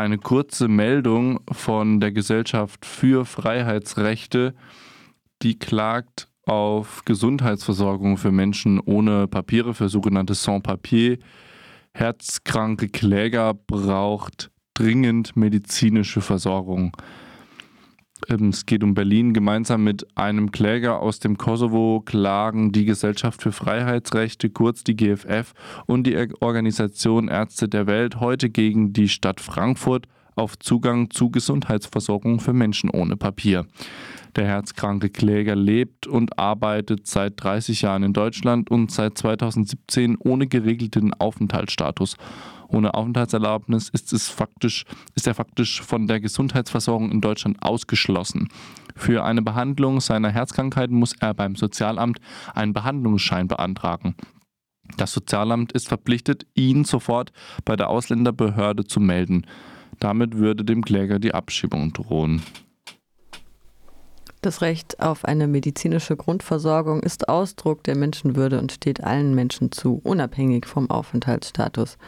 eine kurze Meldung von der Gesellschaft für Freiheitsrechte, die klagt auf Gesundheitsversorgung für Menschen ohne Papiere, für sogenannte Sans-Papier. Herzkranke Kläger braucht dringend medizinische Versorgung. Ähm, es geht um Berlin. Gemeinsam mit einem Kläger aus dem Kosovo klagen die Gesellschaft für Freiheitsrechte, kurz die GFF, und die Organisation Ärzte der Welt heute gegen die Stadt Frankfurt auf Zugang zu Gesundheitsversorgung für Menschen ohne Papier. Der herzkranke Kläger lebt und arbeitet seit 30 Jahren in Deutschland und seit 2017 ohne geregelten Aufenthaltsstatus. Ohne Aufenthaltserlaubnis ist, es faktisch, ist er faktisch von der Gesundheitsversorgung in Deutschland ausgeschlossen. Für eine Behandlung seiner Herzkrankheit muss er beim Sozialamt einen Behandlungsschein beantragen. Das Sozialamt ist verpflichtet, ihn sofort bei der Ausländerbehörde zu melden. Damit würde dem Kläger die Abschiebung drohen. Das Recht auf eine medizinische Grundversorgung ist Ausdruck der Menschenwürde und steht allen Menschen zu, unabhängig vom Aufenthaltsstatus.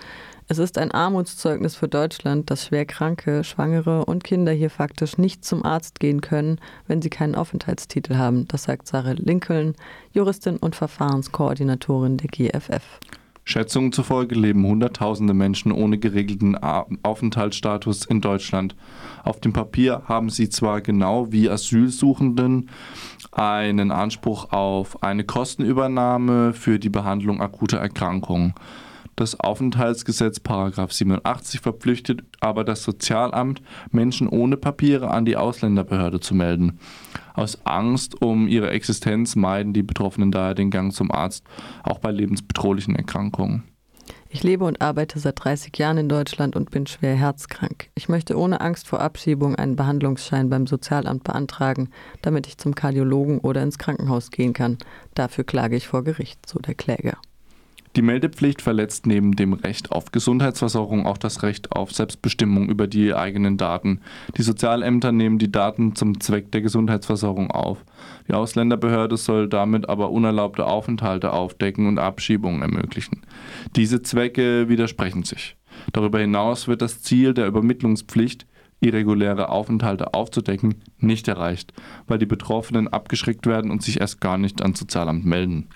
Es ist ein Armutszeugnis für Deutschland, dass Schwerkranke, Schwangere und Kinder hier faktisch nicht zum Arzt gehen können, wenn sie keinen Aufenthaltstitel haben. Das sagt Sarah Lincoln, Juristin und Verfahrenskoordinatorin der GFF. Schätzungen zufolge leben Hunderttausende Menschen ohne geregelten Aufenthaltsstatus in Deutschland. Auf dem Papier haben sie zwar genau wie Asylsuchenden einen Anspruch auf eine Kostenübernahme für die Behandlung akuter Erkrankungen. Das Aufenthaltsgesetz Paragraph 87 verpflichtet aber das Sozialamt, Menschen ohne Papiere an die Ausländerbehörde zu melden. Aus Angst um ihre Existenz meiden die Betroffenen daher den Gang zum Arzt, auch bei lebensbedrohlichen Erkrankungen. Ich lebe und arbeite seit 30 Jahren in Deutschland und bin schwer herzkrank. Ich möchte ohne Angst vor Abschiebung einen Behandlungsschein beim Sozialamt beantragen, damit ich zum Kardiologen oder ins Krankenhaus gehen kann. Dafür klage ich vor Gericht, so der Kläger. Die Meldepflicht verletzt neben dem Recht auf Gesundheitsversorgung auch das Recht auf Selbstbestimmung über die eigenen Daten. Die Sozialämter nehmen die Daten zum Zweck der Gesundheitsversorgung auf. Die Ausländerbehörde soll damit aber unerlaubte Aufenthalte aufdecken und Abschiebungen ermöglichen. Diese Zwecke widersprechen sich. Darüber hinaus wird das Ziel der Übermittlungspflicht, irreguläre Aufenthalte aufzudecken, nicht erreicht, weil die Betroffenen abgeschreckt werden und sich erst gar nicht ans Sozialamt melden.